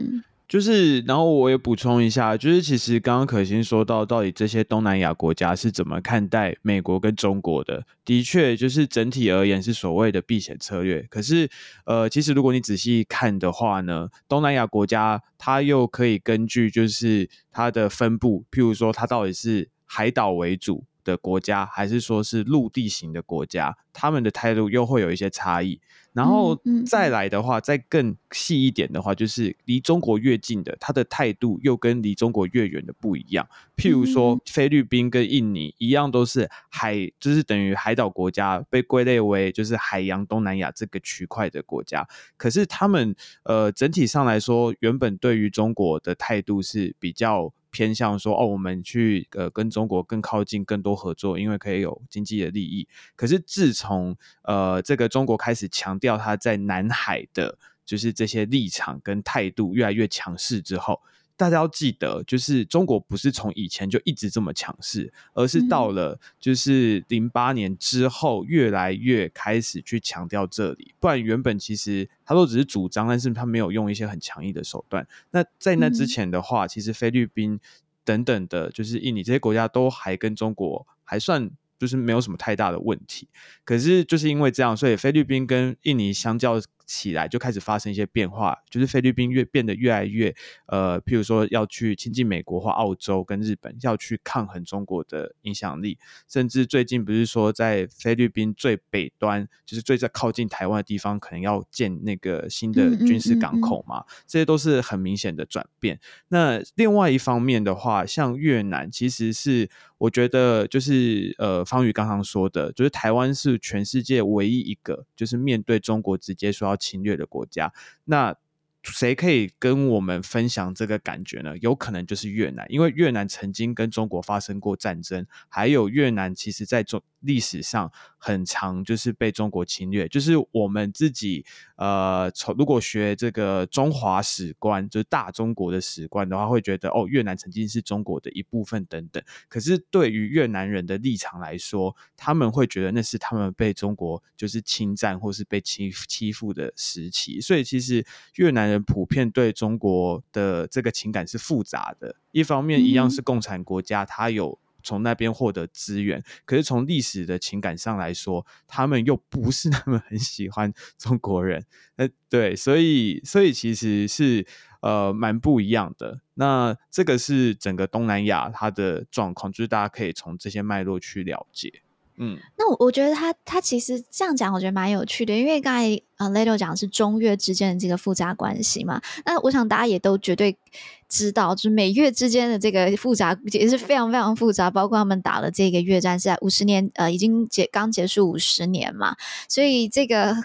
就是，然后我也补充一下，就是其实刚刚可心说到，到底这些东南亚国家是怎么看待美国跟中国的？的确，就是整体而言是所谓的避险策略。可是，呃，其实如果你仔细看的话呢，东南亚国家它又可以根据就是它的分布，譬如说它到底是海岛为主的国家，还是说是陆地型的国家，他们的态度又会有一些差异。然后再来的话，再更细一点的话，就是离中国越近的，他的态度又跟离中国越远的不一样。譬如说，菲律宾跟印尼一样，都是海，就是等于海岛国家，被归类为就是海洋东南亚这个区块的国家。可是他们呃，整体上来说，原本对于中国的态度是比较。偏向说哦，我们去呃跟中国更靠近，更多合作，因为可以有经济的利益。可是自从呃这个中国开始强调它在南海的，就是这些立场跟态度越来越强势之后。大家要记得，就是中国不是从以前就一直这么强势，而是到了就是零八年之后，越来越开始去强调这里。不然原本其实他都只是主张，但是他没有用一些很强硬的手段。那在那之前的话，其实菲律宾等等的，就是印尼这些国家都还跟中国还算就是没有什么太大的问题。可是就是因为这样，所以菲律宾跟印尼相较。起来就开始发生一些变化，就是菲律宾越变得越来越呃，譬如说要去亲近美国或澳洲跟日本，要去抗衡中国的影响力，甚至最近不是说在菲律宾最北端，就是最在靠近台湾的地方，可能要建那个新的军事港口嘛，嗯嗯嗯嗯，这些都是很明显的转变。那另外一方面的话，像越南其实是。我觉得就是呃，方宇刚刚说的，就是台湾是全世界唯一一个就是面对中国直接说要侵略的国家。那谁可以跟我们分享这个感觉呢？有可能就是越南，因为越南曾经跟中国发生过战争，还有越南其实在中。历史上很长，就是被中国侵略。就是我们自己，呃，从如果学这个中华史观，就是大中国的史观的话，会觉得哦，越南曾经是中国的一部分等等。可是对于越南人的立场来说，他们会觉得那是他们被中国就是侵占或是被欺欺负的时期。所以其实越南人普遍对中国的这个情感是复杂的。一方面，一样是共产国家，他有。从那边获得资源，可是从历史的情感上来说，他们又不是那么很喜欢中国人。呃，对，所以，所以其实是呃蛮不一样的。那这个是整个东南亚它的状况，就是大家可以从这些脉络去了解。嗯，那我我觉得他他其实这样讲，我觉得蛮有趣的，因为刚才呃，Leto 讲的是中越之间的这个复杂关系嘛。那我想大家也都绝对知道，就是美越之间的这个复杂也是非常非常复杂，包括他们打了这个越战是在五十年，呃，已经结刚结束五十年嘛。所以这个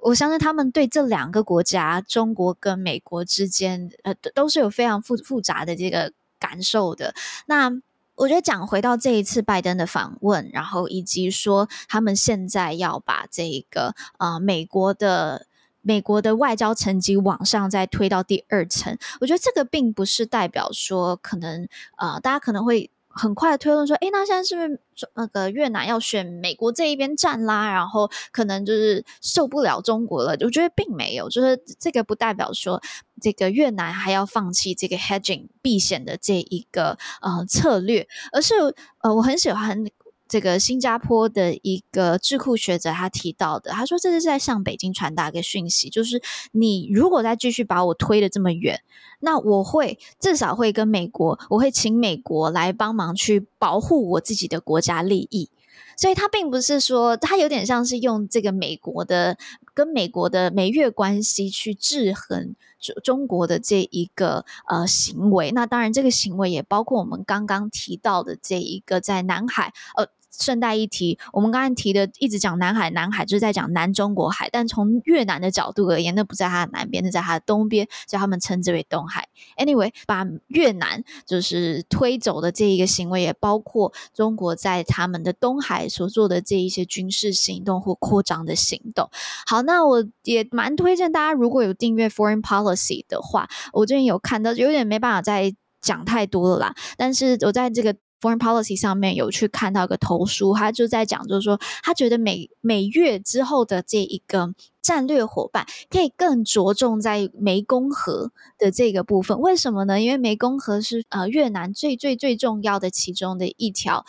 我相信他们对这两个国家，中国跟美国之间，呃，都是有非常复复杂的这个感受的。那。我觉得讲回到这一次拜登的访问，然后以及说他们现在要把这个呃美国的美国的外交层级往上再推到第二层，我觉得这个并不是代表说可能呃大家可能会。很快推论说，诶，那现在是不是那个越南要选美国这一边站啦？然后可能就是受不了中国了？我觉得并没有，就是这个不代表说这个越南还要放弃这个 hedging 避险的这一个呃策略，而是呃我很喜欢。这个新加坡的一个智库学者他提到的，他说这是在向北京传达一个讯息，就是你如果再继续把我推得这么远，那我会至少会跟美国，我会请美国来帮忙去保护我自己的国家利益。所以他并不是说，他有点像是用这个美国的跟美国的美越关系去制衡中中国的这一个呃行为。那当然，这个行为也包括我们刚刚提到的这一个在南海呃。顺带一提，我们刚才提的一直讲南海，南海就是在讲南中国海，但从越南的角度而言，那不在它的南边，那在它的东边，所以他们称之为东海。Anyway，把越南就是推走的这一个行为，也包括中国在他们的东海所做的这一些军事行动或扩张的行动。好，那我也蛮推荐大家，如果有订阅 Foreign Policy 的话，我最近有看到，有点没办法再讲太多了啦，但是我在这个。Foreign Policy 上面有去看到一个投书，他就在讲，就是说他觉得美美越之后的这一个战略伙伴可以更着重在湄公河的这个部分。为什么呢？因为湄公河是呃越南最最最重要的其中的一条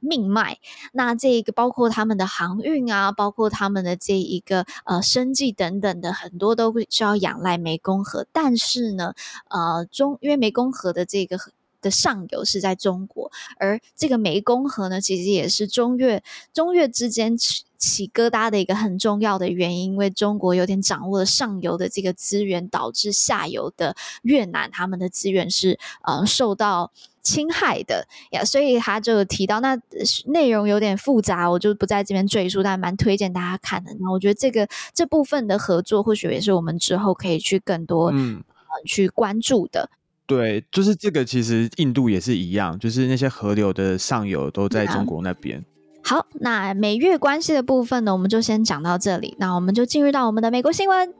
命脉。那这个包括他们的航运啊，包括他们的这一个呃生计等等的很多都会需要仰赖湄公河。但是呢，呃中因为湄公河的这个。的上游是在中国，而这个湄公河呢，其实也是中越中越之间起起疙瘩的一个很重要的原因，因为中国有点掌握了上游的这个资源，导致下游的越南他们的资源是呃受到侵害的呀，所以他就提到，那内容有点复杂，我就不在这边赘述，但蛮推荐大家看的。那我觉得这个这部分的合作，或许也是我们之后可以去更多嗯、呃、去关注的。对，就是这个，其实印度也是一样，就是那些河流的上游都在中国那边。好，那美越关系的部分呢，我们就先讲到这里。那我们就进入到我们的美国新闻。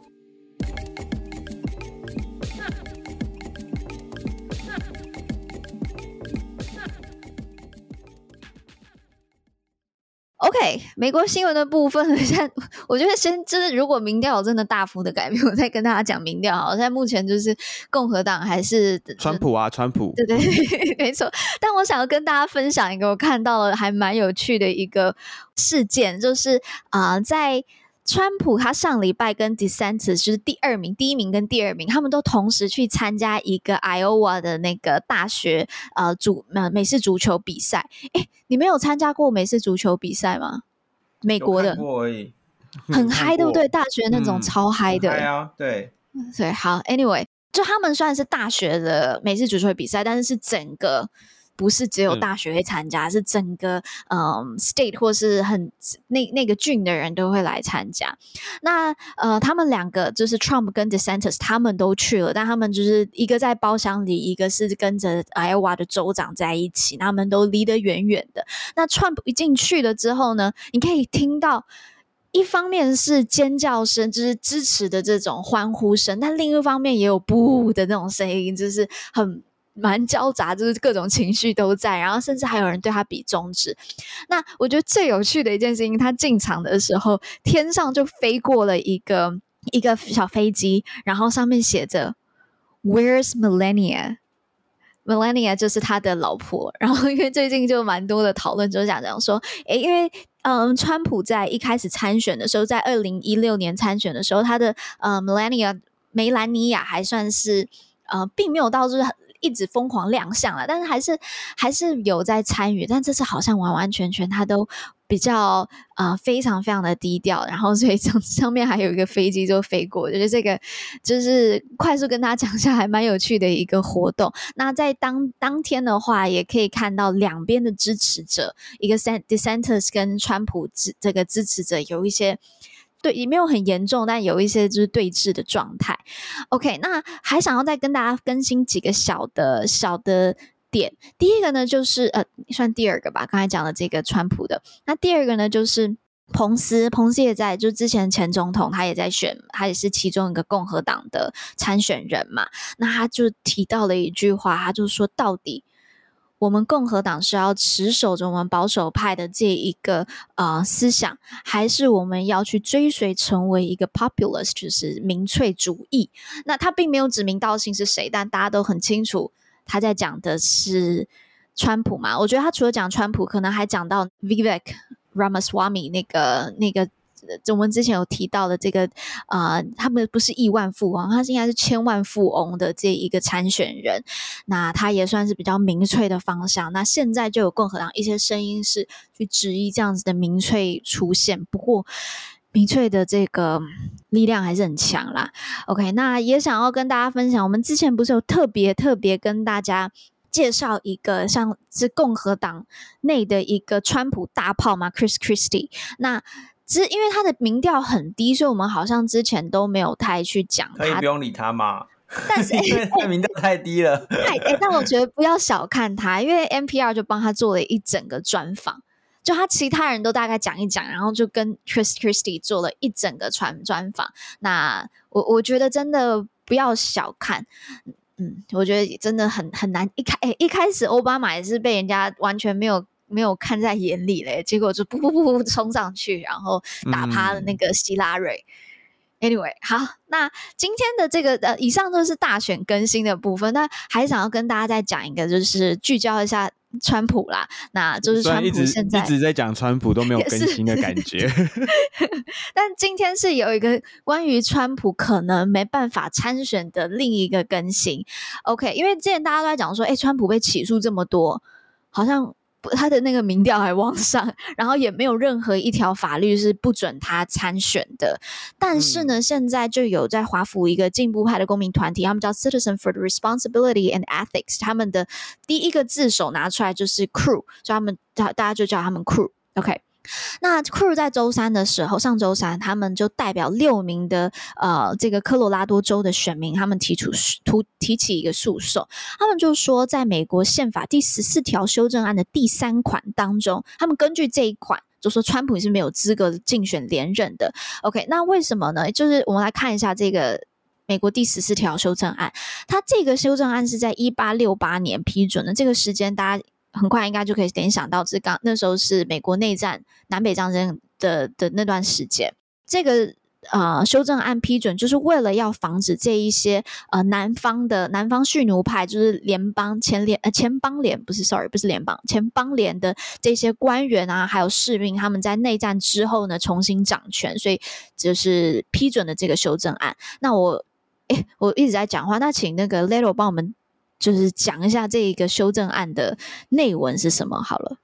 OK，美国新闻的部分，现在我觉得先就是，如果民调真的大幅的改变，我再跟大家讲民调。好，现在目前就是共和党还是川普啊，川普，对对对，没错。但我想要跟大家分享一个我看到了还蛮有趣的一个事件，就是啊、呃，在。川普他上礼拜跟 DeSantis 就是第二名、第一名跟第二名，他们都同时去参加一个 Iowa 的那个大学呃足呃美式足球比赛。诶，你没有参加过美式足球比赛吗？美国的，很嗨，对不对？大学那种超嗨的，对啊，对，对，好，Anyway，就他们虽然是大学的美式足球比赛，但是是整个。不是只有大学会参加，嗯、是整个嗯 state 或是很那那个郡的人都会来参加。那呃，他们两个就是 Trump 跟 DeSantis，他们都去了，但他们就是一个在包厢里，一个是跟着 Iowa 的州长在一起，他们都离得远远的。那 Trump 一进去了之后呢，你可以听到一方面是尖叫声，就是支持的这种欢呼声，但另一方面也有不的那种声音，就是很。蛮交杂，就是各种情绪都在，然后甚至还有人对他比中指。那我觉得最有趣的一件事情，他进场的时候，天上就飞过了一个一个小飞机，然后上面写着 “Where's Melania”，Melania 就是他的老婆。然后因为最近就蛮多的讨论，就是讲这样说，诶，因为嗯，川普在一开始参选的时候，在二零一六年参选的时候，他的呃 Melania 梅兰妮亚还算是呃，并没有到就是很。一直疯狂亮相了，但是还是还是有在参与，但这次好像完完全全他都比较呃非常非常的低调，然后所以上 上面还有一个飞机就飞过，我觉得这个就是快速跟大家讲一下，还蛮有趣的一个活动。那在当当天的话，也可以看到两边的支持者，一个 dissenters 跟川普支这个支持者有一些。对，也没有很严重，但有一些就是对峙的状态。OK，那还想要再跟大家更新几个小的小的点。第一个呢，就是呃，算第二个吧。刚才讲的这个川普的，那第二个呢，就是彭斯。彭斯也在，就之前前总统，他也在选，他也是其中一个共和党的参选人嘛。那他就提到了一句话，他就说到底。我们共和党是要持守着我们保守派的这一个呃思想，还是我们要去追随成为一个 populist，就是民粹主义？那他并没有指名道姓是谁，但大家都很清楚他在讲的是川普嘛。我觉得他除了讲川普，可能还讲到 Vivek Ramaswamy 那个那个。我们之前有提到的这个，呃，他们不是亿万富翁，他是应该是千万富翁的这一个参选人，那他也算是比较民粹的方向。那现在就有共和党一些声音是去质疑这样子的民粹出现，不过民粹的这个力量还是很强啦。OK，那也想要跟大家分享，我们之前不是有特别特别跟大家介绍一个像是共和党内的一个川普大炮嘛，Chris Christie，那。只是因为他的民调很低，所以我们好像之前都没有太去讲他。可以不用理他吗？但是 因为他民调太低了。太哎，但我觉得不要小看他，因为 NPR 就帮他做了一整个专访，就他其他人都大概讲一讲，然后就跟 Chris Christie 做了一整个传专访。那我我觉得真的不要小看。嗯，我觉得真的很很难。一开诶一开始奥巴马也是被人家完全没有没有看在眼里嘞，结果就噗噗噗噗冲上去，然后打趴了那个希拉蕊。嗯、Anyway，好，那今天的这个呃，以上都是大选更新的部分，那还想要跟大家再讲一个，就是聚焦一下。川普啦，那就是川普现在一直，一直在讲川普都没有更新的感觉。但今天是有一个关于川普可能没办法参选的另一个更新。OK，因为之前大家都在讲说，哎，川普被起诉这么多，好像。他的那个民调还往上，然后也没有任何一条法律是不准他参选的。但是呢，嗯、现在就有在华府一个进步派的公民团体，他们叫 Citizen for the Responsibility and Ethics，他们的第一个字首拿出来就是 Crew，所以他们大大家就叫他们 Crew。OK。那 Crew 在周三的时候，上周三，他们就代表六名的呃这个科罗拉多州的选民，他们提出提提起一个诉讼，他们就说，在美国宪法第十四条修正案的第三款当中，他们根据这一款就说川普是没有资格竞选连任的。OK，那为什么呢？就是我们来看一下这个美国第十四条修正案，它这个修正案是在一八六八年批准的，这个时间大家。很快应该就可以联想到，这刚那时候是美国内战、南北战争的的那段时间。这个呃修正案批准，就是为了要防止这一些呃南方的南方蓄奴派，就是联邦前联呃前邦联不是 sorry 不是联邦前邦联的这些官员啊，还有士兵，他们在内战之后呢重新掌权，所以就是批准了这个修正案。那我诶我一直在讲话，那请那个 Little 帮我们。就是讲一下这一个修正案的内文是什么好了。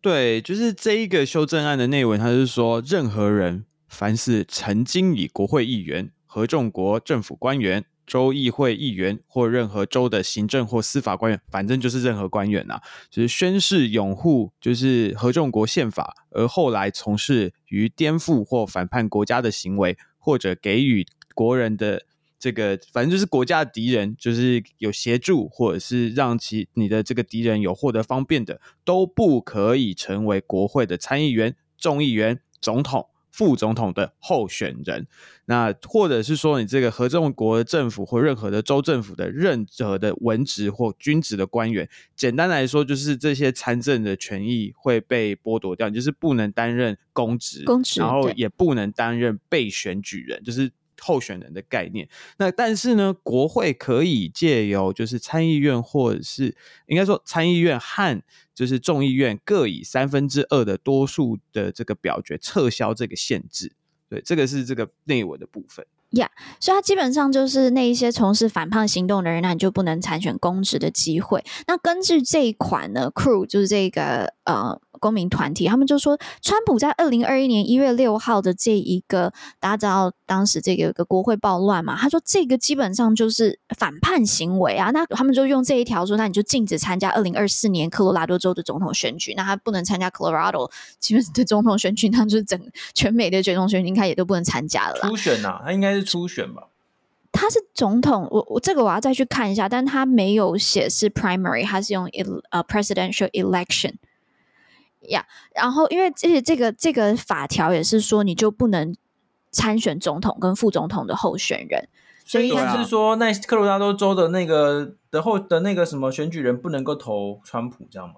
对，就是这一个修正案的内文，它是说，任何人凡是曾经以国会议员、合众国政府官员、州议会议员或任何州的行政或司法官员，反正就是任何官员呐、啊，就是宣誓拥护就是合众国宪法，而后来从事于颠覆或反叛国家的行为，或者给予国人的。这个反正就是国家的敌人，就是有协助或者是让其你的这个敌人有获得方便的，都不可以成为国会的参议员、众议员、总统、副总统的候选人。那或者是说，你这个合众国政府或任何的州政府的任何的文职或军职的官员，简单来说，就是这些参政的权益会被剥夺掉，就是不能担任公职，公职，然后也不能担任被选举人，就是。候选人的概念，那但是呢，国会可以借由就是参议院或者是应该说参议院和就是众议院各以三分之二的多数的这个表决撤销这个限制。对，这个是这个内文的部分。，yeah, 所以他基本上就是那一些从事反叛行动的人，那你就不能参选公职的机会。那根据这一款呢，Crew 就是这个呃。公民团体，他们就说，川普在二零二一年一月六号的这一个，大家知道当时这个有个国会暴乱嘛？他说这个基本上就是反叛行为啊。那他们就用这一条说，那你就禁止参加二零二四年科罗拉多州的总统选举。那他不能参加 Colorado 基本的总统选举，那就是整全美的总统选举应该也都不能参加了。初选呐、他应该是初选吧？他是总统，我我这个我要再去看一下，但他没有写是 primary，他是用呃 presidential election。呀，yeah, 然后因为这这个这个法条也是说，你就不能参选总统跟副总统的候选人，所以是说，那科罗拉多州的那个的后的那个什么选举人不能够投川普，这样吗？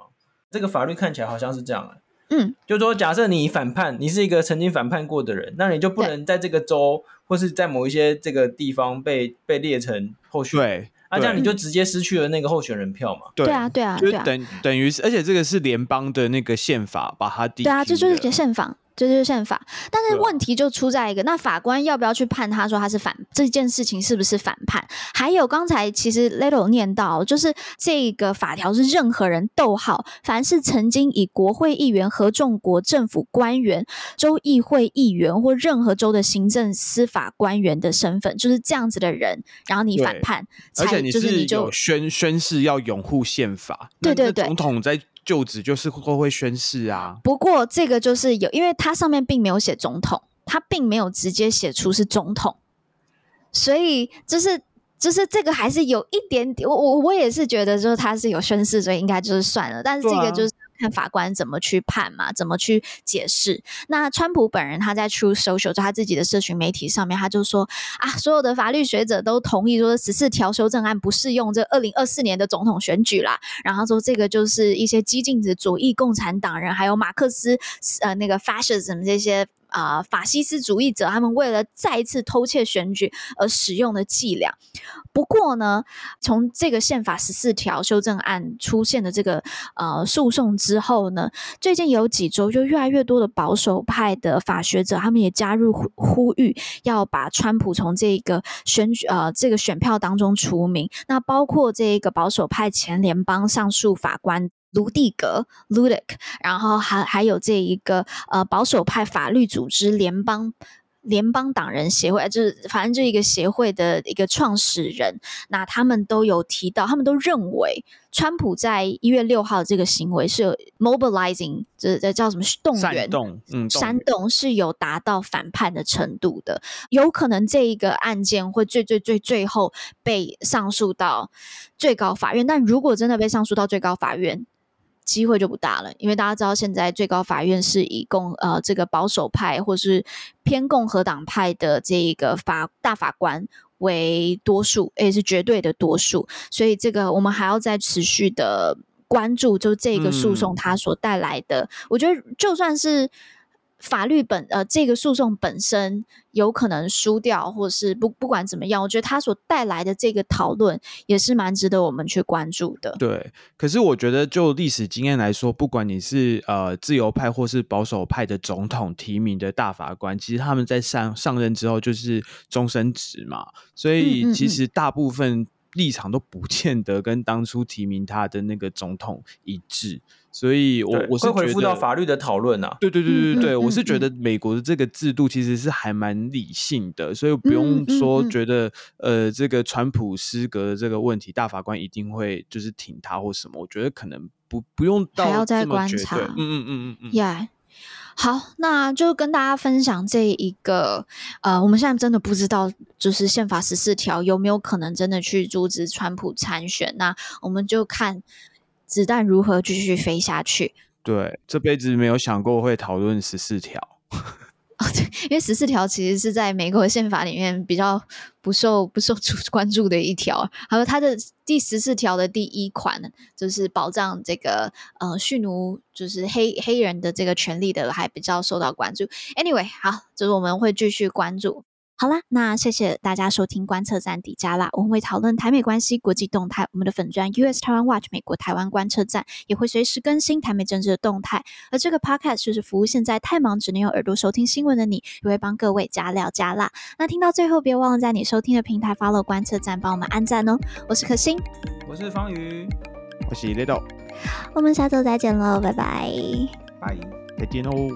这个法律看起来好像是这样啊。嗯，就是说，假设你反叛，你是一个曾经反叛过的人，那你就不能在这个州对或是在某一些这个地方被被列成候选人。那、啊、这样你就直接失去了那个候选人票嘛？对啊，对啊，就等等于是，而且这个是联邦的那个宪法把它定。对啊，这就是个宪法。这就是宪法，但是问题就出在一个，那法官要不要去判他说他是反这件事情是不是反叛？还有刚才其实 Little 念到，就是这个法条是任何人逗号，凡是曾经以国会议员、合众国政府官员、州议会议员或任何州的行政司法官员的身份，就是这样子的人，然后你反叛，而且你是有宣宣誓要拥护宪法，对对对，总统在。就职就是会会宣誓啊。不过这个就是有，因为它上面并没有写总统，它并没有直接写出是总统，所以就是就是这个还是有一点点，我我我也是觉得就是他是有宣誓，所以应该就是算了。但是这个就是看法官怎么去判嘛，怎么去解释。那川普本人他在出 Social 就他自己的社群媒体上面，他就说啊，所有的法律学者都同意说十四条修正案不适用这二零二四年的总统选举啦。然后说这个就是一些激进的主义共产党人，还有马克思呃那个 fascism 这些。啊、法西斯主义者他们为了再次偷窃选举而使用的伎俩。不过呢，从这个宪法十四条修正案出现的这个呃诉讼之后呢，最近有几周就越来越多的保守派的法学者，他们也加入呼呼吁，要把川普从这个选举呃这个选票当中除名。那包括这个保守派前联邦上诉法官。卢蒂格 （Ludic），然后还还有这一个呃保守派法律组织联邦联邦党人协会，就是反正这一个协会的一个创始人，那他们都有提到，他们都认为川普在一月六号这个行为是有 mobilizing，这这叫什么动员？煽动，嗯，煽动是有达到反叛的程度的，有可能这一个案件会最最最最后被上诉到最高法院，但如果真的被上诉到最高法院，机会就不大了，因为大家知道，现在最高法院是以共呃这个保守派或是偏共和党派的这一个法大法官为多数，也是绝对的多数，所以这个我们还要再持续的关注，就这个诉讼它所带来的。嗯、我觉得就算是。法律本呃，这个诉讼本身有可能输掉，或是不不管怎么样，我觉得它所带来的这个讨论也是蛮值得我们去关注的。对，可是我觉得就历史经验来说，不管你是呃自由派或是保守派的总统提名的大法官，其实他们在上上任之后就是终身职嘛，所以其实大部分立场都不见得跟当初提名他的那个总统一致。所以我，我我是会回复到法律的讨论啊。对对对对对，我是觉得美国的这个制度其实是还蛮理性的，所以不用说觉得呃这个川普失格的这个问题，大法官一定会就是挺他或什么。我觉得可能不不用到还要再观察。嗯嗯嗯嗯嗯。Yeah，好，那就跟大家分享这一个呃，我们现在真的不知道，就是宪法十四条有没有可能真的去阻止川普参选？那我们就看。子弹如何继续飞下去？对，这辈子没有想过会讨论十四条。哦，对，因为十四条其实是在美国宪法里面比较不受不受 关注的一条。还有它的第十四条的第一款，就是保障这个呃蓄奴，就是黑黑人的这个权利的，还比较受到关注。Anyway，好，就是我们会继续关注。好啦，那谢谢大家收听观测站底加啦。我们会讨论台美关系、国际动态。我们的粉砖 US Taiwan Watch 美国台湾观测站也会随时更新台美政治的动态。而这个 Podcast 就是服务现在太忙只能用耳朵收听新闻的你，也会帮各位加料加辣。那听到最后，别忘了在你收听的平台 follow 观测站，帮我们按赞哦。我是可心，我是方宇，我是 Little。我们下周再见喽，拜拜，拜，再见哦。